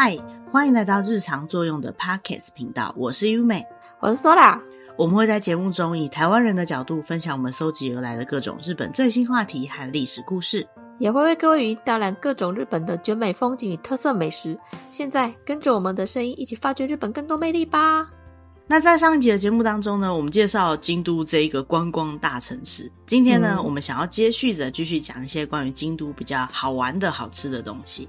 嗨，欢迎来到日常作用的 Podcast 频道，我是优美，我是 Sola。我们会在节目中以台湾人的角度分享我们搜集而来的各种日本最新话题和历史故事，也会为各位语音导览各种日本的绝美风景与特色美食。现在跟着我们的声音一起发掘日本更多魅力吧！那在上一集的节目当中呢，我们介绍京都这一个观光大城市。今天呢，嗯、我们想要接续着继续讲一些关于京都比较好玩的好吃的东西。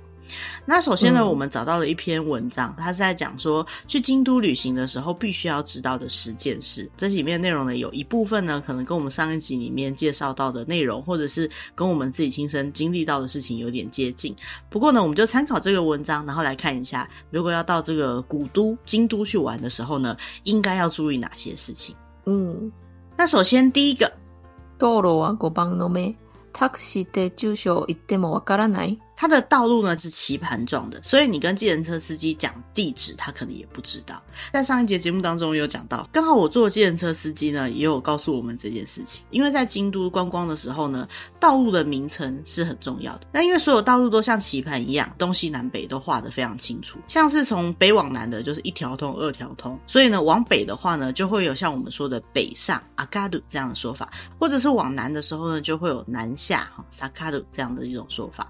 那首先呢，我们找到了一篇文章，它是在讲说去京都旅行的时候必须要知道的十件事。这里面内容呢，有一部分呢，可能跟我们上一集里面介绍到的内容，或者是跟我们自己亲身经历到的事情有点接近。不过呢，我们就参考这个文章，然后来看一下，如果要到这个古都京都去玩的时候呢，应该要注意哪些事情。嗯，那首先第一个，道路は五番の目、タクシーで住所を言ってもわからない。 它的道路呢是棋盘状的，所以你跟计程车司机讲地址，他可能也不知道。在上一节节目当中有讲到，刚好我坐计程车司机呢也有告诉我们这件事情。因为在京都观光的时候呢，道路的名称是很重要的。那因为所有道路都像棋盘一样，东西南北都画得非常清楚。像是从北往南的，就是一条通、二条通。所以呢，往北的话呢，就会有像我们说的北上阿嘎鲁这样的说法，或者是往南的时候呢，就会有南下哈萨卡鲁这样的一种说法。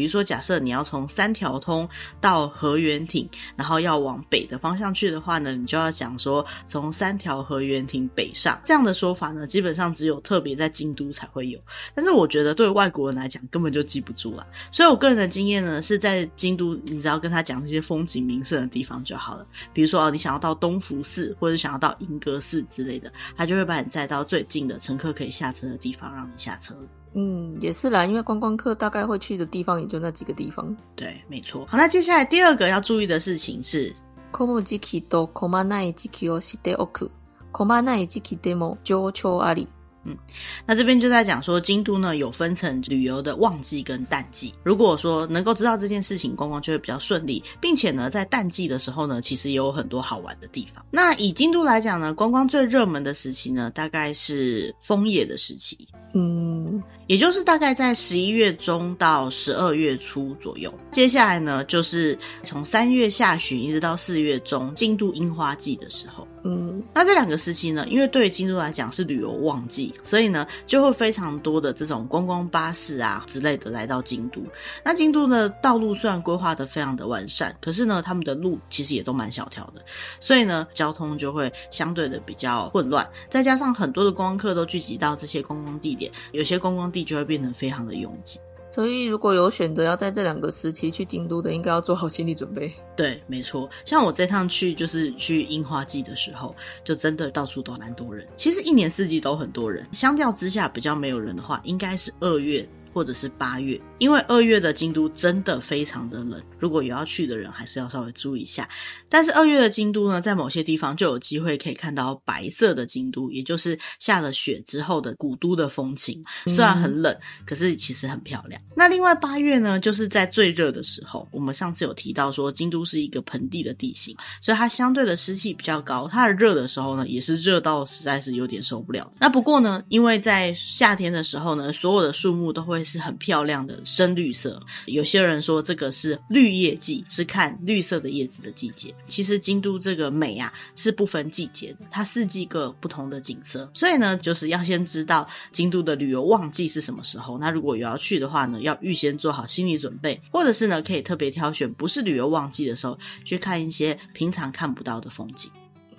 比如说，假设你要从三条通到河原町，然后要往北的方向去的话呢，你就要讲说从三条河原町北上。这样的说法呢，基本上只有特别在京都才会有。但是我觉得对外国人来讲，根本就记不住了。所以我个人的经验呢，是在京都，你只要跟他讲那些风景名胜的地方就好了。比如说哦，你想要到东福寺，或者想要到银阁寺之类的，他就会把你载到最近的乘客可以下车的地方，让你下车。嗯，也是啦，因为观光客大概会去的地方也就那几个地方。对，没错。好，那接下来第二个要注意的事情是，混む时期と混まない时期を知っておく。混まない时期でも上长あり。嗯，那这边就在讲说，京都呢有分成旅游的旺季跟淡季。如果说能够知道这件事情，观光就会比较顺利，并且呢，在淡季的时候呢，其实也有很多好玩的地方。那以京都来讲呢，观光最热门的时期呢，大概是枫叶的时期。嗯， 也就是大概在十一月中到十二月初左右。接下来呢，就是从三月下旬一直到四月中，京都樱花季的时候。嗯，那这两个时期呢，因为对于京都来讲是旅游旺季，所以呢就会非常多的这种观光巴士啊之类的来到京都。那京都的道路虽然规划的非常的完善，可是呢他们的路其实也都蛮小条的，所以呢交通就会相对的比较混乱。再加上很多的观光客都聚集到这些观光地点，有些观光地就会变得非常的拥挤。所以，如果有选择要在这两个时期去京都的，应该要做好心理准备。对，没错。像我这趟去，就是去樱花季的时候，就真的到处都蛮多人。其实一年四季都很多人，相较之下比较没有人的话，应该是二月。或者是八月，因为二月的京都真的非常的冷，如果有要去的人，还是要稍微注意一下。但是二月的京都呢，在某些地方就有机会可以看到白色的京都，也就是下了雪之后的古都的风情。虽然很冷，可是其实很漂亮。那另外八月呢，就是在最热的时候。我们上次有提到说，京都是一个盆地的地形，所以它相对的湿气比较高。它的热的时候呢，也是热到实在是有点受不了。那不过呢，因为在夏天的时候呢，所有的树木都会是很漂亮的深绿色，有些人说这个是绿叶季，是看绿色的叶子的季节。其实京都这个美啊，是不分季节的，它四季各不同的景色。所以呢，就是要先知道京都的旅游旺季是什么时候。那如果有要去的话呢，要预先做好心理准备，或者是呢，可以特别挑选不是旅游旺季的时候，去看一些平常看不到的风景。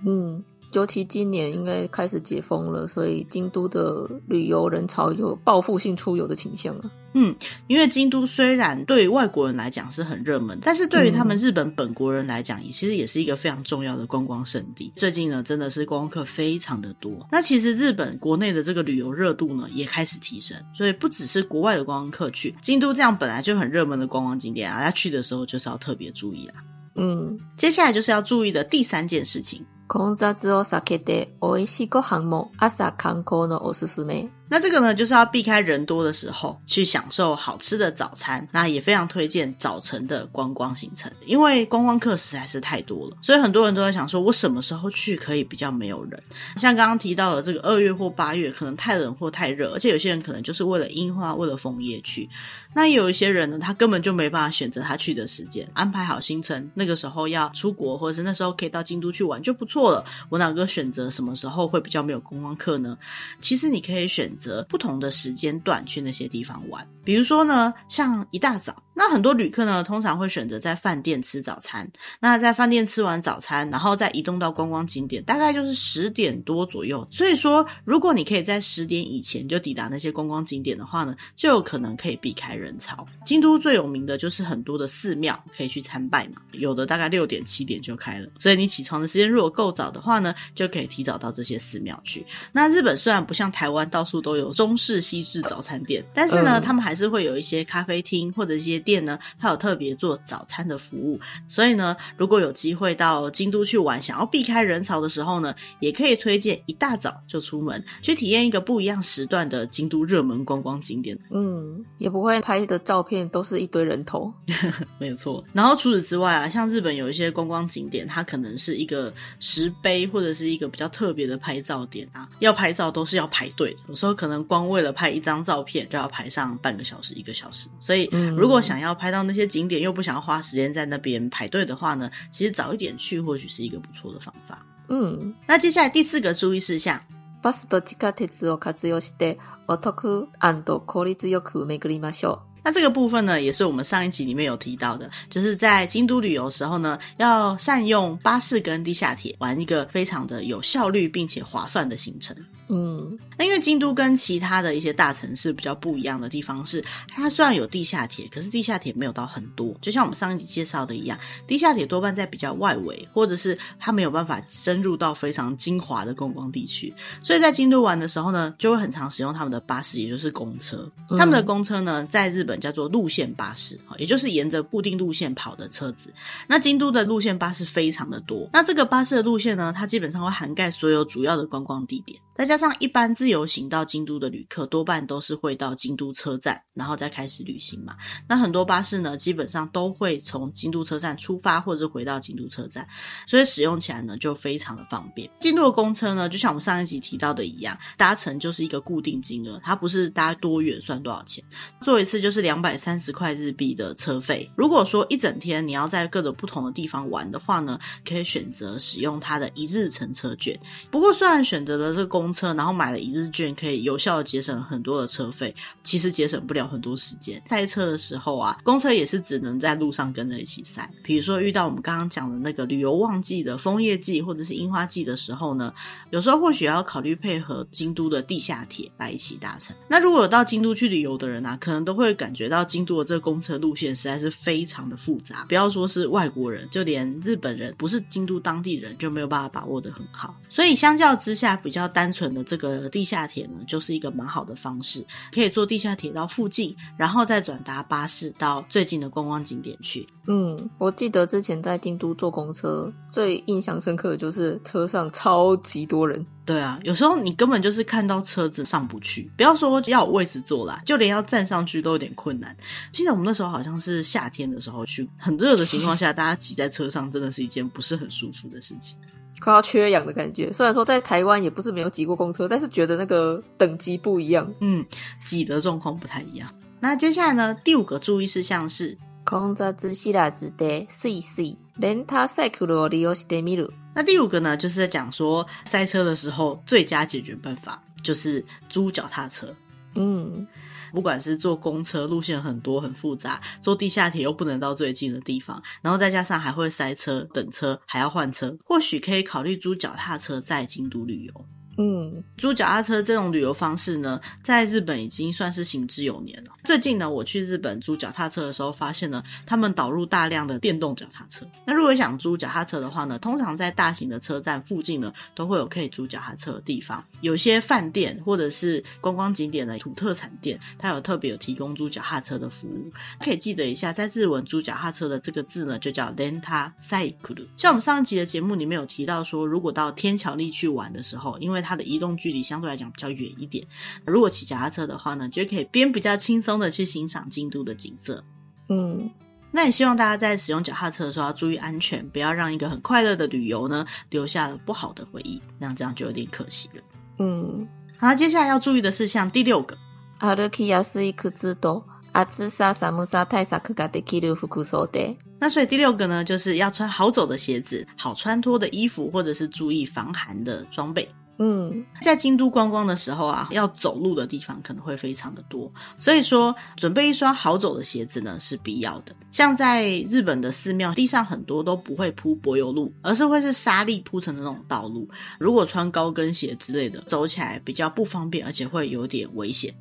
嗯。尤其今年应该开始解封了，所以京都的旅游人潮有报复性出游的倾向啊。嗯，因为京都虽然对外国人来讲是很热门，但是对于他们日本本国人来讲，其实也是一个非常重要的观光胜地。最近呢，真的是观光客非常的多。那其实日本国内的这个旅游热度呢，也开始提升，所以不只是国外的观光客去京都这样本来就很热门的观光景点啊，他去的时候就是要特别注意啦。嗯，接下来就是要注意的第三件事情。混雑を避けて美味しいご飯も朝観光のおすすめ。那这个呢，就是要避开人多的时候去享受好吃的早餐。那也非常推荐早晨的观光行程，因为观光客实在是太多了，所以很多人都在想说，我什么时候去可以比较没有人？像刚刚提到的这个二月或八月，可能太冷或太热，而且有些人可能就是为了樱花、为了枫叶去。那有一些人呢，他根本就没办法选择他去的时间，安排好行程，那个时候要出国，或者是那时候可以到京都去玩就不错了。我哪个选择什么时候会比较没有观光客呢？其实你可以选择不同的时间段去那些地方玩，比如说呢，像一大早。那很多旅客呢，通常会选择在饭店吃早餐。那在饭店吃完早餐，然后再移动到观光景点，大概就是十点多左右。所以说，如果你可以在十点以前就抵达那些观光景点的话呢，就有可能可以避开人潮。京都最有名的就是很多的寺庙可以去参拜嘛，有的大概六点七点就开了。所以你起床的时间如果够早的话呢，就可以提早到这些寺庙去。那日本虽然不像台湾到处都有中式、西式早餐店，但是呢，他们还是会有一些咖啡厅或者一些。店呢，它有特别做早餐的服务，所以呢，如果有机会到京都去玩，想要避开人潮的时候呢，也可以推荐一大早就出门去体验一个不一样时段的京都热门观光景点。嗯，也不会拍的照片都是一堆人头，没有错。然后除此之外啊，像日本有一些观光景点，它可能是一个石碑或者是一个比较特别的拍照点啊，要拍照都是要排队，有时候可能光为了拍一张照片就要排上半个小时、一个小时。所以如果想想要拍到那些景点，又不想要花时间在那边排队的话呢，其实早一点去或许是一个不错的方法。嗯，那接下来第四个注意事项，バスと地下鉄を活用してお得and効率よく巡りましょう。那这个部分呢，也是我们上一集里面有提到的，就是在京都旅游的时候呢，要善用巴士跟地下铁，玩一个非常的有效率并且划算的行程。 嗯，那因为京都跟其他的一些大城市比较不一样的地方是，它虽然有地下铁，可是地下铁没有到很多。就像我们上一集介绍的一样，地下铁多半在比较外围，或者是它没有办法深入到非常精华的观光地区。所以在京都玩的时候呢，就会很常使用他们的巴士，也就是公车。他们的公车呢，在日本叫做路线巴士，也就是沿着固定路线跑的车子。那京都的路线巴士非常的多，那这个巴士的路线呢，它基本上会涵盖所有主要的观光地点。再加上一般自由行到京都的旅客，多半都是会到京都车站，然后再开始旅行嘛。那很多巴士呢，基本上都会从京都车站出发，或者是回到京都车站，所以使用起来呢就非常的方便。京都的公车呢，就像我们上一集提到的一样，搭乘就是一个固定金额，它不是搭多远算多少钱，坐一次就是两百三十块日币的车费。如果说一整天你要在各种不同的地方玩的话呢，可以选择使用它的一日乘车券。不过虽然选择了这个公车，然后买了一日券，可以有效的节省很多的车费。其实节省不了很多时间。塞车的时候啊，公车也是只能在路上跟着一起塞。比如说遇到我们刚刚讲的那个旅游旺季的枫叶季或者是樱花季的时候呢，有时候或许要考虑配合京都的地下铁来一起搭乘。那如果有到京都去旅游的人啊，可能都会感觉到京都的这个公车路线实在是非常的复杂。不要说是外国人，就连日本人不是京都当地人就没有办法把握得很好。所以相较之下，比较单纯的这个地下铁呢，就是一个蛮好的方式，可以坐地下铁到附近，然后再转搭巴士到最近的观光景点去。嗯，我记得之前在京都坐公车，最印象深刻的就是车上超级多人。对啊，有时候你根本就是看到车子上不去，不要说要有位置坐啦，就连要站上去都有点困难。记得我们那时候好像是夏天的时候去，很热的情况下，大家挤在车上真的是一件不是很舒服的事情。快要缺氧的感觉。虽然说在台湾也不是没有挤过公车，但是觉得那个等级不一样。嗯，挤的状况不太一样。那接下来呢，第五个注意事项是，混雑知らずでついついレンタサイクルを利用してみる。那第五个呢，就是在讲说塞车的时候最佳解决办法就是租脚踏车。嗯。 不管是坐公车，路线很多很复杂，坐地下铁又不能到最近的地方，然后再加上还会塞车、等车，还要换车，或许可以考虑租脚踏车在京都旅游。嗯，租脚踏车这种旅游方式呢，在日本已经算是行之有年了。最近呢，我去日本租脚踏车的时候，发现呢，他们导入大量的电动脚踏车。那如果想租脚踏车的话呢，通常在大型的车站附近呢，都会有可以租脚踏车的地方。有些饭店或者是观光景点的土特产店，它有特别有提供租脚踏车的服务。可以记得一下，在日文租脚踏车的这个字呢，就叫 lenta cycle。像我们上一集的节目里面有提到说，如果到天桥立去玩的时候，因为为它的移动距离相对来讲比较远一点。如果骑脚踏车的话呢，就可以边比较轻松的去欣赏京都的景色。嗯，那也希望大家在使用脚踏车的时候要注意安全，不要让一个很快乐的旅游呢留下了不好的回忆，那这样就有点可惜了。嗯，好，接下来要注意的是像第六个。歩きやすい靴と暑さ寒さ対策ができる服装で。那所以第六个呢，就是要穿好走的鞋子、好穿脱的衣服，或者是注意防寒的装备。 嗯，在京都观光的时候啊，要走路的地方可能会非常的多，所以说准备一双好走的鞋子呢是必要的。像在日本的寺庙，地上很多都不会铺柏油路，而是会是沙砾铺成的那种道路。如果穿高跟鞋之类的，走起来比较不方便，而且会有点危险，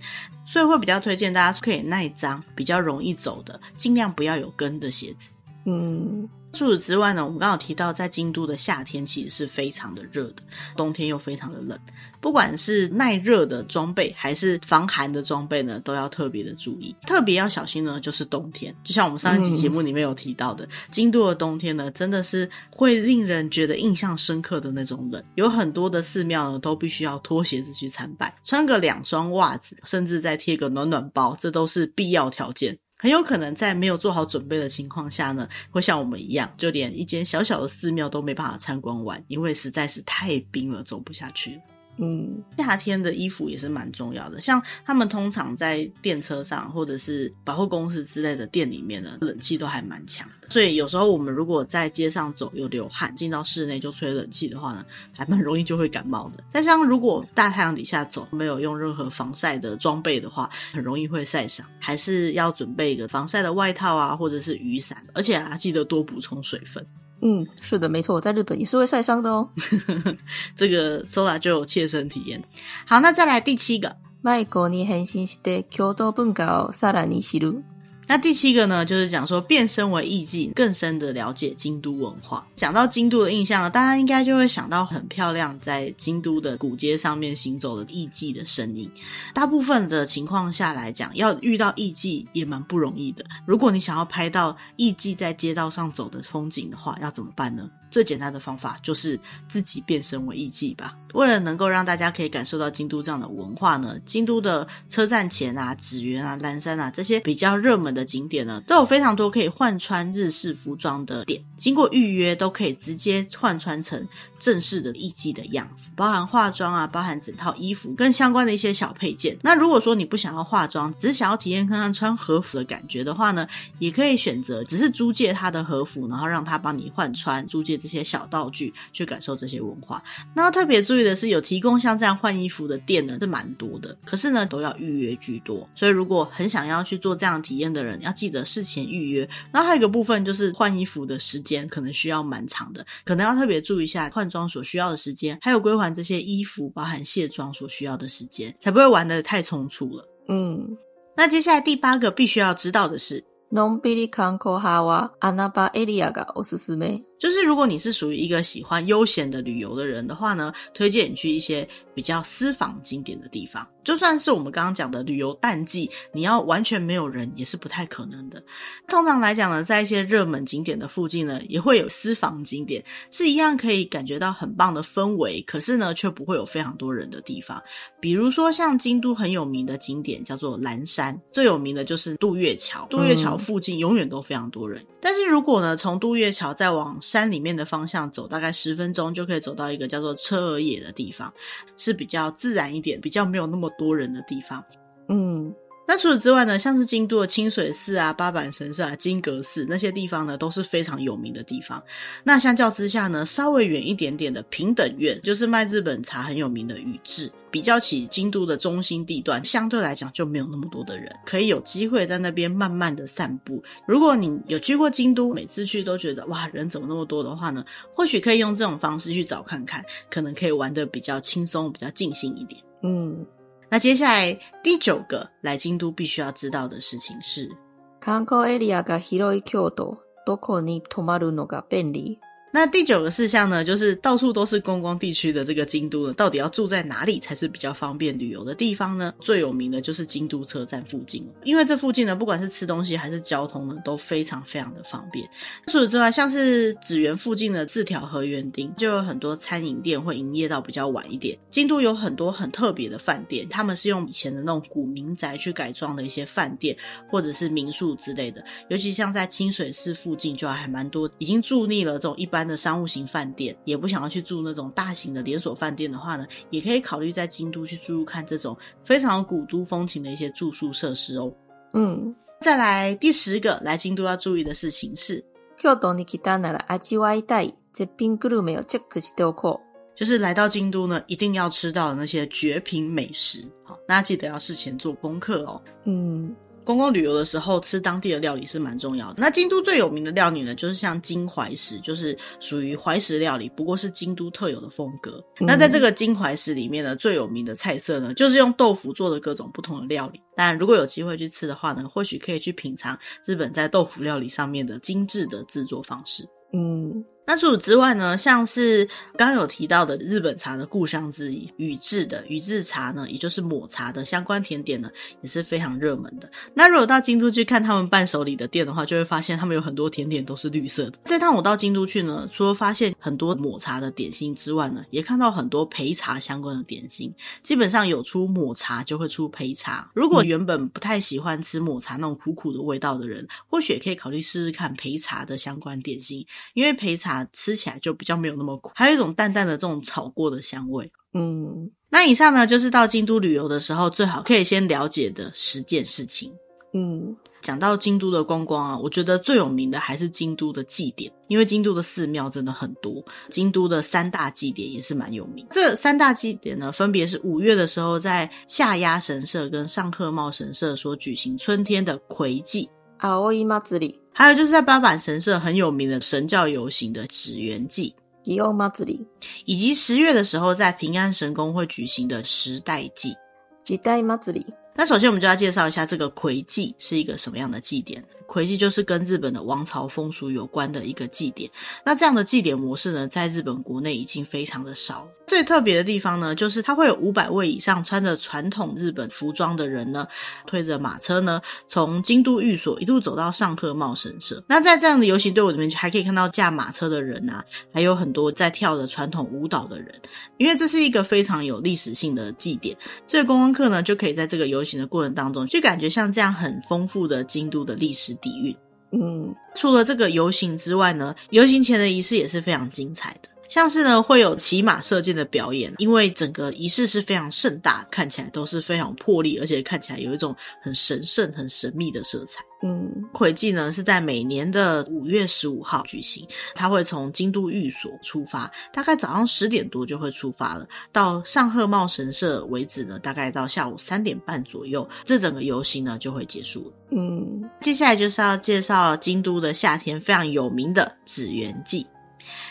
所以会比较推荐大家可以耐脏、比较容易走的，尽量不要有跟的鞋子。嗯。除此之外呢，我们刚好提到，在京都的夏天其实是非常的热的，冬天又非常的冷。不管是耐热的装备还是防寒的装备呢，都要特别的注意。特别要小心呢，就是冬天。就像我们上一集节目里面有提到的，嗯、京都的冬天呢，真的是会令人觉得印象深刻的那种冷。有很多的寺庙呢，都必须要脱鞋子去参拜，穿个两双袜子，甚至再贴个暖暖包，这都是必要条件。很有可能在没有做好准备的情况下呢，会像我们一样，就连一间小小的寺庙都没办法参观完，因为实在是太冰了，走不下去。嗯，夏天的衣服也是蛮重要的。像他们通常在电车上或者是百货公司之类的店里面呢，冷气都还蛮强的。所以有时候我们如果在街上走有流汗，进到室内就吹冷气的话呢，还蛮容易就会感冒的。但像如果大太阳底下走，没有用任何防晒的装备的话，很容易会晒伤。还是要准备一个防晒的外套啊，或者是雨伞，而且啊，记得多补充水分。嗯，是的，没错，我在日本也是会晒伤的哦。这个 Sola 就有切身体验。好，那再来第七个。迷子に変身して京都文化をさらに知る。 那第七个呢，就是讲说变身为艺妓，更深的了解京都文化。讲到京都的印象呢，大家应该就会想到很漂亮，在京都的古街上面行走的艺妓的身影。大部分的情况下来讲，要遇到艺妓也蛮不容易的。如果你想要拍到艺妓在街道上走的风景的话，要怎么办呢？最简单的方法就是自己变身为艺妓吧。为了能够让大家可以感受到京都这样的文化呢，京都的车站前啊、紫园啊、岚山啊这些比较热门的景点呢，都有非常多可以换穿日式服装的店。经过预约，都可以直接换穿成正式的艺妓的样子，包含化妆啊，包含整套衣服跟相关的一些小配件。那如果说你不想要化妆，只是想要体验看看穿和服的感觉的话呢，也可以选择只是租借他的和服，然后让他帮你换穿，租借这些小道具去感受这些文化。那要特别注意的是，有提供像这样换衣服的店呢，是蛮多的，可是呢都要预约居多。所以如果很想要去做这样体验的人，要记得事前预约。然后还有一个部分就是换衣服的时间可能需要蛮长的，可能要特别注意一下换装所需要的时间，还有归还这些衣服包含卸妆所需要的时间，才不会玩得太匆促了。嗯，那接下来第八个必须要知道的是。のんびり観光派は穴场エリアがおすすめ。 就是如果你是属于一个喜欢悠闲的旅游的人的话呢，推荐你去一些比较私房景点的地方。就算是我们刚刚讲的旅游淡季，你要完全没有人也是不太可能的。通常来讲呢，在一些热门景点的附近呢，也会有私房景点，是一样可以感觉到很棒的氛围，可是呢，却不会有非常多人的地方。比如说像京都很有名的景点叫做岚山，最有名的就是渡月桥。渡月桥附近永远都非常多人。嗯。但是如果呢，从渡月桥再往山里面的方向走，大概十分钟就可以走到一个叫做车尔野的地方，是比较自然一点、比较没有那么多人的地方。嗯。那除此之外呢，像是京都的清水寺啊、八坂神社啊、金阁寺那些地方呢，都是非常有名的地方。那相较之下呢，稍微远一点点的平等院，就是卖日本茶很有名的宇治，比较起京都的中心地段，相对来讲就没有那么多的人，可以有机会在那边慢慢的散步。如果你有去过京都，每次去都觉得哇，人怎么那么多的话呢，或许可以用这种方式去找看看，可能可以玩得比较轻松、比较尽兴一点。嗯。那接下来第九个来京都必须要知道的事情是，観光エリアが広い京都、どこに泊まるのが便利？ 那第九个事项呢，就是到处都是观光地区的这个京都呢，到底要住在哪里才是比较方便旅游的地方呢？最有名的就是京都车站附近，因为这附近呢，不管是吃东西还是交通呢，都非常非常的方便。除此之外，像是紫园附近的字条和园町，就有很多餐饮店会营业到比较晚一点。京都有很多很特别的饭店，他们是用以前的那种古民宅去改装的一些饭店或者是民宿之类的，尤其像在清水寺附近，就还蛮多已经住腻了这种一般。的商务型饭店，也不想要去住那种大型的连锁饭店的话呢，也可以考虑在京都去住住看这种非常古都风情的一些住宿设施哦。嗯，再来第十个来京都要注意的事情是，就是来到京都呢，一定要吃到的那些绝品美食。好，大家记得要事前做功课哦。嗯。观光旅游的时候，吃当地的料理是蛮重要的。那京都最有名的料理呢，就是像金怀石，就是属于怀石料理，不过是京都特有的风格。嗯、那在这个金怀石里面呢，最有名的菜色呢，就是用豆腐做的各种不同的料理。但如果有机会去吃的话呢，或许可以去品尝日本在豆腐料理上面的精致的制作方式。嗯。那除此之外呢，像是刚刚有提到的日本茶的故乡之一宇治的宇治茶呢，也就是抹茶的相关甜点呢，也是非常热门的。那如果到京都去看他们伴手礼的店的话，就会发现他们有很多甜点都是绿色的。这趟我到京都去呢，除了发现很多抹茶的点心之外呢，也看到很多焙茶相关的点心。基本上有出抹茶就会出焙茶。如果原本不太喜欢吃抹茶那种苦苦的味道的人，或许也可以考虑试试看焙茶的相关点心，因为焙茶。吃起来就比较没有那么苦，还有一种淡淡的这种炒过的香味。嗯，那以上呢，就是到京都旅游的时候最好可以先了解的十件事情。嗯，讲到京都的观光啊，我觉得最有名的还是京都的祭典，因为京都的寺庙真的很多，京都的三大祭典也是蛮有名。这三大祭典呢，分别是五月的时候在下鸭神社跟上贺茂神社所举行春天的葵祭。啊，我姨妈子里。还有就是在八坂神社很有名的神教游行的祇园祭，以及十月的时候在平安神宫会举行的时代祭。那首先我们就要介绍一下这个魁祭是一个什么样的祭典。魁祭就是跟日本的王朝风俗有关的一个祭典。那这样的祭典模式呢，在日本国内已经非常的少了。最特别的地方呢，就是它会有五百位以上穿着传统日本服装的人呢，推着马车呢，从京都御所一路走到上贺茂神社。那在这样的游行队伍里面，还可以看到驾马车的人啊，还有很多在跳着传统舞蹈的人。因为这是一个非常有历史性的祭典，所以观光客呢，就可以在这个游行的过程当中，就感觉像这样很丰富的京都的历史底蕴。嗯，除了这个游行之外呢，游行前的仪式也是非常精彩的。像是呢，会有骑马射箭的表演，因为整个仪式是非常盛大，看起来都是非常有魄力，而且看起来有一种很神圣、很神秘的色彩。嗯，魁祭呢是在每年的五月十五号举行，它会从京都御所出发，大概早上十点多就会出发了，到上贺茂神社为止呢，大概到下午三点半左右，这整个游行呢就会结束了。嗯，接下来就是要介绍京都的夏天非常有名的紫园祭。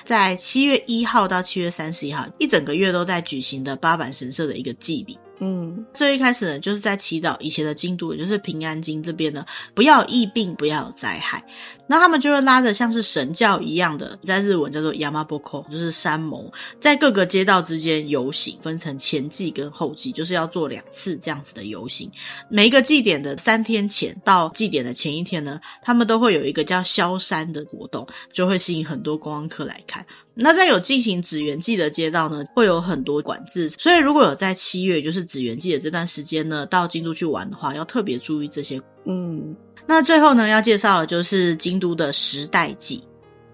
在七月一号到七月三十一号，一整个月都在举行的八坂神社的一个祭礼。嗯，最一开始呢，就是在祈祷以前的京都，也就是平安京这边呢，不要疫病，不要有灾害。那他们就会拉着像是神教一样的，在日文叫做 Yamaboko，就是山盟，在各个街道之间游行，分成前祭跟后祭，就是要做两次这样子的游行。每一个祭典的三天前到祭典的前一天呢，他们都会有一个叫萧山的活动，就会吸引很多观光客来看。那在有进行紫元祭的街道呢，会有很多管制，所以如果有在七月，就是紫元祭的这段时间呢，到京都去玩的话，要特别注意这些。嗯，那最后呢，要介绍的就是京都的时代祭。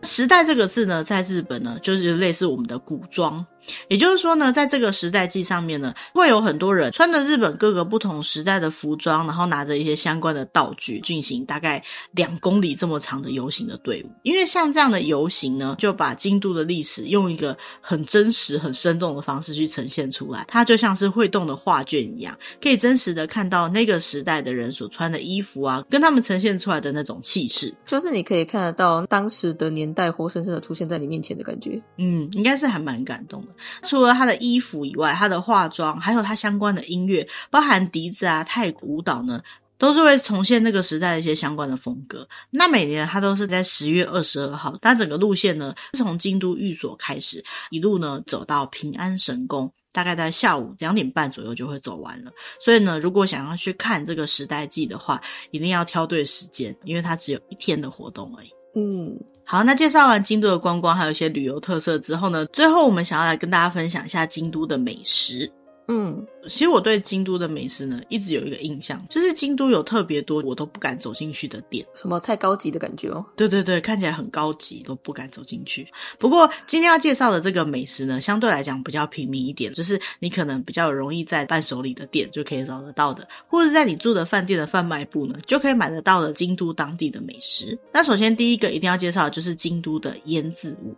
时代这个字呢，在日本呢，就是类似我们的古装。也就是说呢，在这个时代祭上面呢，会有很多人穿着日本各个不同时代的服装，然后拿着一些相关的道具，进行大概两公里这么长的游行的队伍。因为像这样的游行呢，就把京都的历史用一个很真实、很生动的方式去呈现出来。它就像是会动的画卷一样，可以真实的看到那个时代的人所穿的衣服啊，跟他们呈现出来的那种气势，就是你可以看得到当时的年代活生生的出现在你面前的感觉。嗯，应该是还蛮感动的。除了他的衣服以外，他的化妆还有他相关的音乐，包含笛子啊、泰国舞蹈呢，都是会重现那个时代的一些相关的风格。那每年他都是在十月二十二号，他整个路线呢是从京都御所开始，一路呢走到平安神宫，大概在下午两点半左右就会走完了。所以呢，如果想要去看这个时代记的话，一定要挑对时间，因为它只有一天的活动而已。嗯。好，那介绍完京都的观光，还有一些旅游特色之后呢，最后我们想要来跟大家分享一下京都的美食。嗯，其实我对京都的美食呢，一直有一个印象，就是京都有特别多我都不敢走进去的店，什么太高级的感觉哦。对对对，看起来很高级，都不敢走进去。不过今天要介绍的这个美食呢，相对来讲比较平民一点，就是你可能比较容易在伴手礼的店就可以找得到的，或者在你住的饭店的贩卖部呢，就可以买得到的京都当地的美食。那首先第一个一定要介绍的就是京都的腌渍物。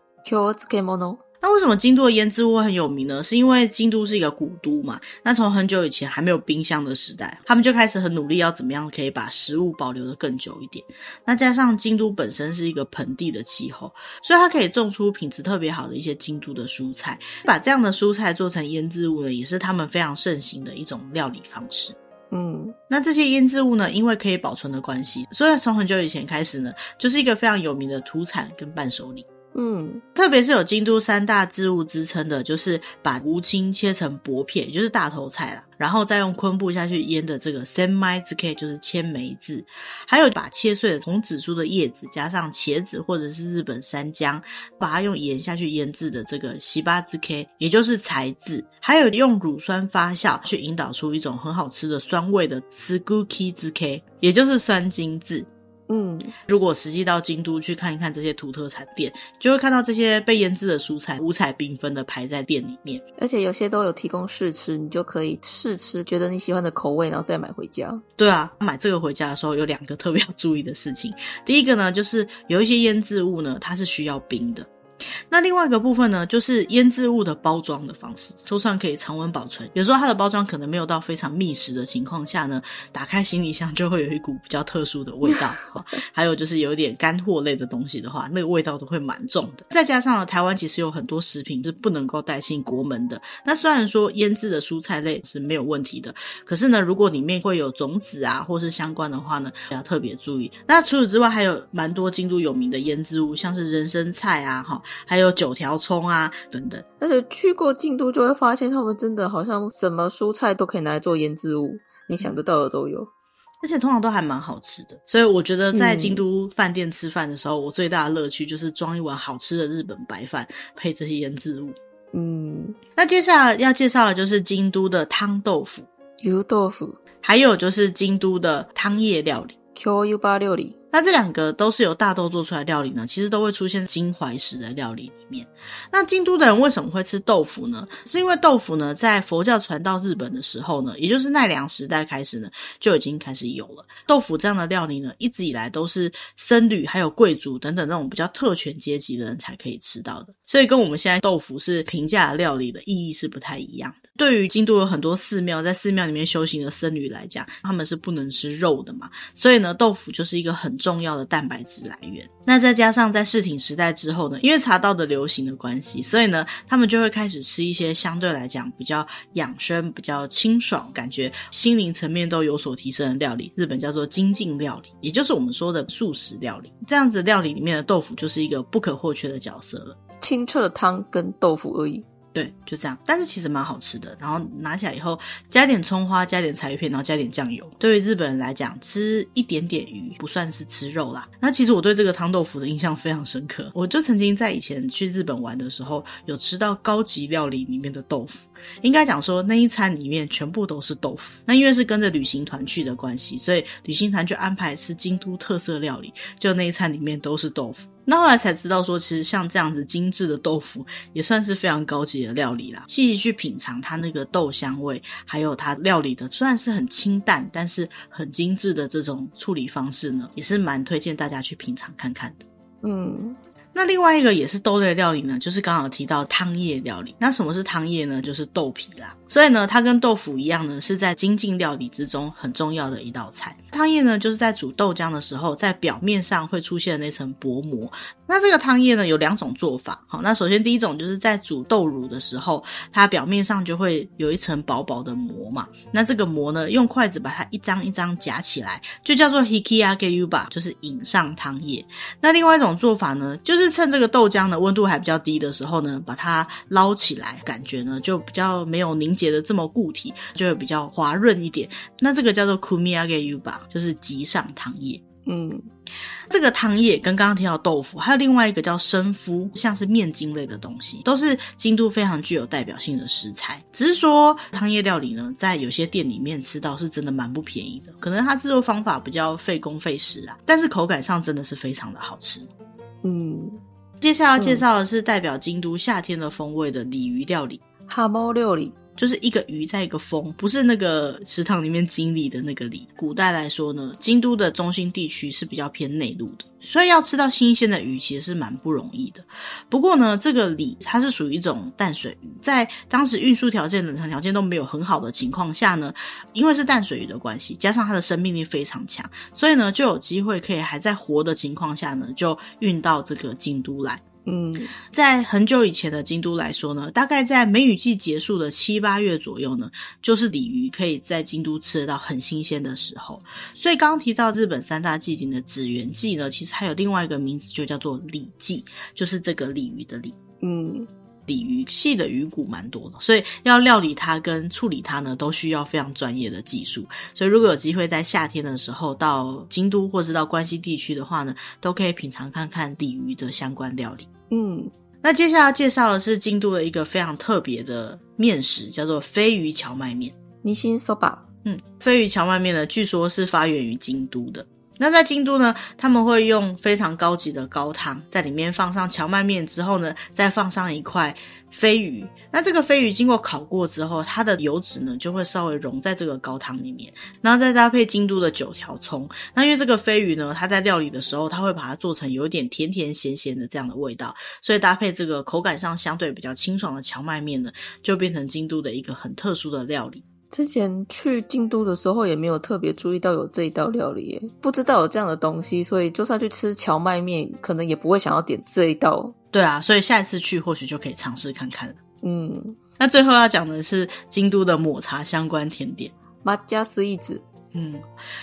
那为什么京都的腌制物很有名呢？是因为京都是一个古都嘛。那从很久以前还没有冰箱的时代，他们就开始很努力要怎么样可以把食物保留的更久一点。那加上京都本身是一个盆地的气候，所以它可以种出品质特别好的一些京都的蔬菜。把这样的蔬菜做成腌制物呢，也是他们非常盛行的一种料理方式。嗯，那这些腌制物呢，因为可以保存的关系，所以从很久以前开始呢，就是一个非常有名的土产跟伴手礼。嗯，特别是有京都三大渍物之称的，就是把乌青切成薄片，也就是大头菜啦，然后再用昆布下去腌的这个千枚渍，就是千梅渍，还有把切碎的红紫苏的叶子加上茄子或者是日本山姜，把它用盐下去腌制的这个西巴渍，也就是柴渍，还有用乳酸发酵去引导出一种很好吃的酸味的斯古基渍，也就是酸精渍。嗯，如果实际到京都去看一看这些土特产店，就会看到这些被腌制的蔬菜五彩缤纷的排在店里面，而且有些都有提供试吃，你就可以试吃，觉得你喜欢的口味，然后再买回家。对啊，买这个回家的时候有两个特别要注意的事情，第一个呢，就是有一些腌制物呢，它是需要冰的。那另外一个部分呢，就是腌制物的包装的方式，就算可以常温保存，有时候它的包装可能没有到非常密实的情况下呢，打开行李箱就会有一股比较特殊的味道。还有就是有一点干货类的东西的话，那个味道都会蛮重的。再加上呢，台湾其实有很多食品是不能够带进国门的。那虽然说腌制的蔬菜类是没有问题的，可是呢，如果里面会有种子啊，或是相关的话呢，要特别注意。那除此之外，还有蛮多京都有名的腌制物，像是人参菜啊，哈。还有九条葱啊，等等。而且去过京都就会发现，他们真的好像什么蔬菜都可以拿来做腌制物，你想得到的都有。而且通常都还蛮好吃的。所以我觉得在京都饭店吃饭的时候，嗯、我最大的乐趣就是装一碗好吃的日本白饭，配这些腌制物。嗯，那接下来要介绍的就是京都的汤豆腐、油豆腐，还有就是京都的汤叶料理。Q U 八料理，那这两个都是由大豆做出来料理呢，其实都会出现京怀石的料理里面。那京都的人为什么会吃豆腐呢？是因为豆腐呢，在佛教传到日本的时候呢，也就是奈良时代开始呢，就已经开始有了豆腐这样的料理呢，一直以来都是僧侣还有贵族等等那种比较特权阶级的人才可以吃到的，所以跟我们现在豆腐是平价料理的意义是不太一样的。对于京都有很多寺庙，在寺庙里面修行的僧侣来讲，他们是不能吃肉的嘛，所以呢，豆腐就是一个很重要的蛋白质来源。那再加上在世町时代之后呢，因为茶道的流行的关系，所以呢，他们就会开始吃一些相对来讲比较养生、比较清爽，感觉心灵层面都有所提升的料理。日本叫做精进料理，也就是我们说的素食料理。这样子料理里面的豆腐就是一个不可或缺的角色了。清澈的汤跟豆腐而已。对，就这样，但是其实蛮好吃的。然后拿起来以后，加点葱花，加点柴鱼片，然后加点酱油。对于日本人来讲，吃一点点鱼不算是吃肉啦。那其实我对这个汤豆腐的印象非常深刻。我就曾经在以前去日本玩的时候，有吃到高级料理里面的豆腐。应该讲说，那一餐里面全部都是豆腐。那因为是跟着旅行团去的关系，所以旅行团就安排吃京都特色料理，就那一餐里面都是豆腐。那后来才知道说，其实像这样子精致的豆腐，也算是非常高级的料理啦。细细去品尝它那个豆香味，还有它料理的虽然是很清淡，但是很精致的这种处理方式呢，也是蛮推荐大家去品尝看看的。嗯。那另外一个也是豆类料理呢，就是刚好提到汤叶料理。那什么是汤叶呢？就是豆皮啦。所以呢，它跟豆腐一样呢，是在精进料理之中很重要的一道菜。汤叶呢，就是在煮豆浆的时候，在表面上会出现那层薄膜。那这个汤叶呢，有两种做法。好，那首先第一种就是在煮豆乳的时候，它表面上就会有一层薄薄的膜嘛。那这个膜呢，用筷子把它一张一张夹起来，就叫做 hikiage yuba，就是引上汤叶。那另外一种做法呢，就是趁这个豆浆的温度还比较低的时候呢，把它捞起来，感觉呢就比较没有凝结的这么固体，就会比较滑润一点。那这个叫做 kumiage yuba，就是极上汤液。嗯，这个汤液跟刚刚提到豆腐，还有另外一个叫生麸，像是面筋类的东西，都是京都非常具有代表性的食材。只是说汤液料理呢，在有些店里面吃到是真的蛮不便宜的，可能它制作方法比较费工费时啊，但是口感上真的是非常的好吃。嗯，接下来要介绍的是代表京都夏天的风味的鲤鱼料理，哈猫料理。就是一个鱼在一个风，不是那个池塘里面经历的那个鲤。古代来说呢，京都的中心地区是比较偏内陆的，所以要吃到新鲜的鱼其实是蛮不容易的。不过呢，这个鲤它是属于一种淡水鱼，在当时运输条件、冷藏条件都没有很好的情况下呢，因为是淡水鱼的关系，加上它的生命力非常强，所以呢就有机会可以还在活的情况下呢，就运到这个京都来。嗯，在很久以前的京都来说呢，大概在梅雨季结束的七八月左右呢，就是鲤鱼可以在京都吃得到很新鲜的时候。所以刚刚提到日本三大祭典的紫元祭呢，其实还有另外一个名字，就叫做鲤祭，就是这个鲤鱼的鲤。嗯，鲤鱼系的鱼骨蛮多的，所以要料理它跟处理它呢，都需要非常专业的技术。所以如果有机会在夏天的时候到京都或是到关西地区的话呢，都可以品尝看看鲤鱼的相关料理。嗯，那接下来介绍的是京都的一个非常特别的面食，叫做飞鱼荞麦面。尼心 soba，嗯，飞鱼荞麦面呢，据说是发源于京都的。那在京都呢，他们会用非常高级的高汤，在里面放上荞麦面之后呢，再放上一块飞鱼。那这个飞鱼经过烤过之后，它的油脂呢就会稍微溶在这个高汤里面，然后再搭配京都的九条葱。那因为这个飞鱼呢，它在料理的时候，它会把它做成有一点甜甜咸咸的这样的味道，所以搭配这个口感上相对比较清爽的荞麦面呢，就变成京都的一个很特殊的料理。之前去京都的时候也没有特别注意到有这一道料理耶，不知道有这样的东西，所以就算去吃蕎麦面，可能也不会想要点这一道。对啊，所以下一次去或许就可以尝试看看了。嗯，那最后要讲的是京都的抹茶相关甜点，抹茶スイーツ。嗯，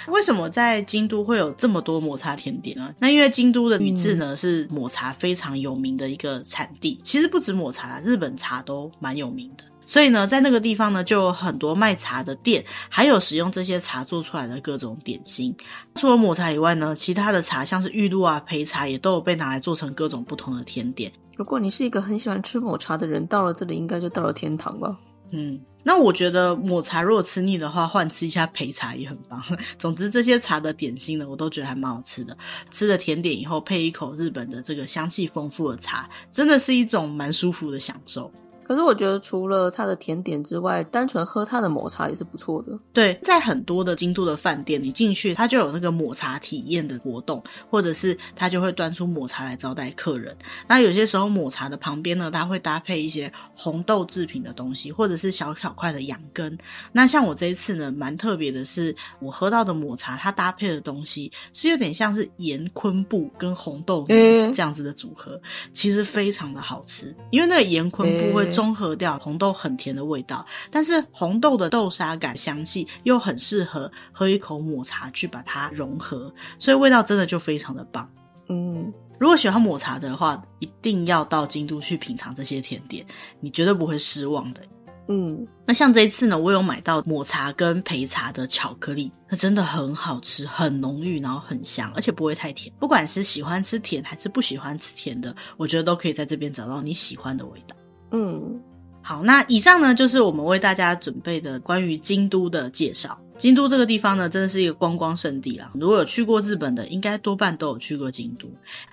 为什么在京都会有这么多抹茶甜点呢？那因为京都的宇治呢、嗯、是抹茶非常有名的一个产地，其实不止抹茶，日本茶都蛮有名的。 所以呢，在那个地方呢，就有很多卖茶的店，还有使用这些茶做出来的各种点心。除了抹茶以外呢，其他的茶像是玉露啊、焙茶，也都有被拿来做成各种不同的甜点。如果你是一个很喜欢吃抹茶的人，到了这里应该就到了天堂吧？嗯，那我觉得抹茶如果吃腻的话，换吃一下焙茶也很棒。总之，这些茶的点心呢，我都觉得还蛮好吃的。吃了甜点以后，配一口日本的这个香气丰富的茶，真的是一种蛮舒服的享受。可是我觉得，除了它的甜点之外，单纯喝它的抹茶也是不错的。对，在很多的京都的饭店，你进去它就有那个抹茶体验的活动，或者是它就会端出抹茶来招待客人。那有些时候抹茶的旁边呢，它会搭配一些红豆制品的东西，或者是小小块的羊羹。那像我这一次呢，蛮特别的是，我喝到的抹茶它搭配的东西是有点像是盐昆布跟红豆这样子的组合，欸、其实非常的好吃，因为那个盐昆布会、欸。中和掉红豆很甜的味道，但是红豆的豆沙感香气又很适合喝一口抹茶去把它融合，所以味道真的就非常的棒。嗯，如果喜欢抹茶的话，一定要到京都去品尝这些甜点，你绝对不会失望的。嗯，那像这一次呢，我有买到抹茶跟焙茶的巧克力，它真的很好吃，很浓郁，然后很香，而且不会太甜。不管是喜欢吃甜还是不喜欢吃甜的，我觉得都可以在这边找到你喜欢的味道。嗯，好，那以上呢就是我们为大家准备的关于京都的介绍。京都这个地方呢，真的是一个观光胜地啦。如果有去过日本的，应该多半都有去过京都。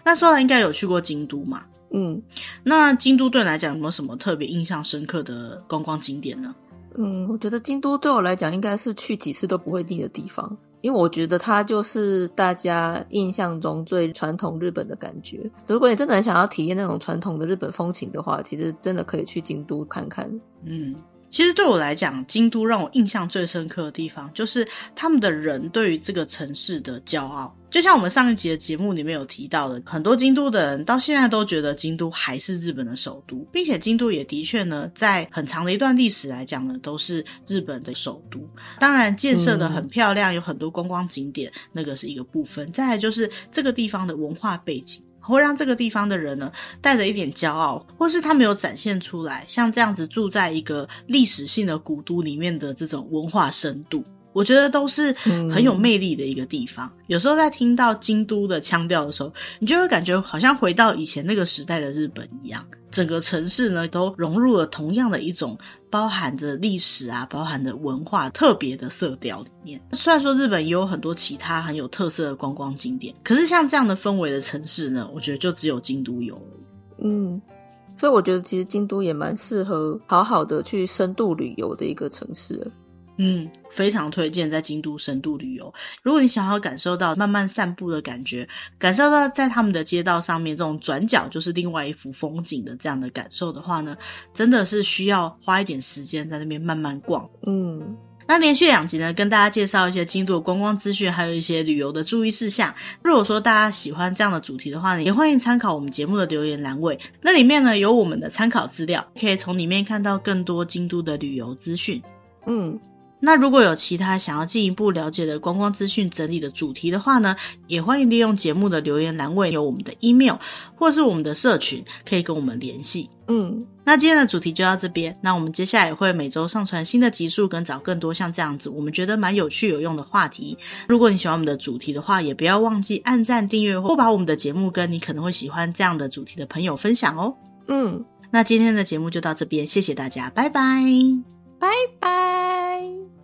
那说来应该有去过京都嘛？嗯，那京都对你来讲有没有什么特别印象深刻的观光景点呢？嗯，我觉得京都对我来讲应该是去几次都不会腻的地方。因为我觉得它就是大家印象中最传统日本的感觉。如果你真的很想要体验那种传统的日本风情的话，其实真的可以去京都看看。嗯，其实对我来讲，京都让我印象最深刻的地方，就是他们的人对于这个城市的骄傲。就像我们上一集的节目里面有提到的，很多京都的人到现在都觉得京都还是日本的首都，并且京都也的确呢，在很长的一段历史来讲呢，都是日本的首都。当然，建设的很漂亮，有很多观光景点，那个是一个部分。再来就是这个地方的文化背景。会让这个地方的人呢，带着一点骄傲，或是他没有展现出来，像这样子住在一个历史性的古都里面的这种文化深度，我觉得都是很有魅力的一个地方。嗯、有时候在听到京都的腔调的时候，你就会感觉好像回到以前那个时代的日本一样，整个城市呢都融入了同样的一种。包含着历史啊，包含着文化特别的色调里面。虽然说日本也有很多其他很有特色的观光景点，可是像这样的氛围的城市呢，我觉得就只有京都有而已。嗯，所以我觉得其实京都也蛮适合好好的去深度旅游的一个城市。嗯，非常推荐在京都深度旅游。如果你想要感受到慢慢散步的感觉，感受到在他们的街道上面这种转角就是另外一幅风景的这样的感受的话呢，真的是需要花一点时间在那边慢慢逛。嗯，那连续两集呢，跟大家介绍一些京都的观光资讯，还有一些旅游的注意事项。如果说大家喜欢这样的主题的话呢，也欢迎参考我们节目的留言栏位，那里面呢有我们的参考资料，可以从里面看到更多京都的旅游资讯。嗯。那如果有其他想要进一步了解的观光资讯整理的主题的话呢，也欢迎利用节目的留言栏位，有我们的 email 或是我们的社群，可以跟我们联系。嗯，那今天的主题就到这边。那我们接下来也会每周上传新的集数，跟找更多像这样子我们觉得蛮有趣有用的话题。如果你喜欢我们的主题的话，也不要忘记按赞、订阅或把我们的节目跟你可能会喜欢这样的主题的朋友分享哦。嗯，那今天的节目就到这边，谢谢大家，拜拜，Bye bye.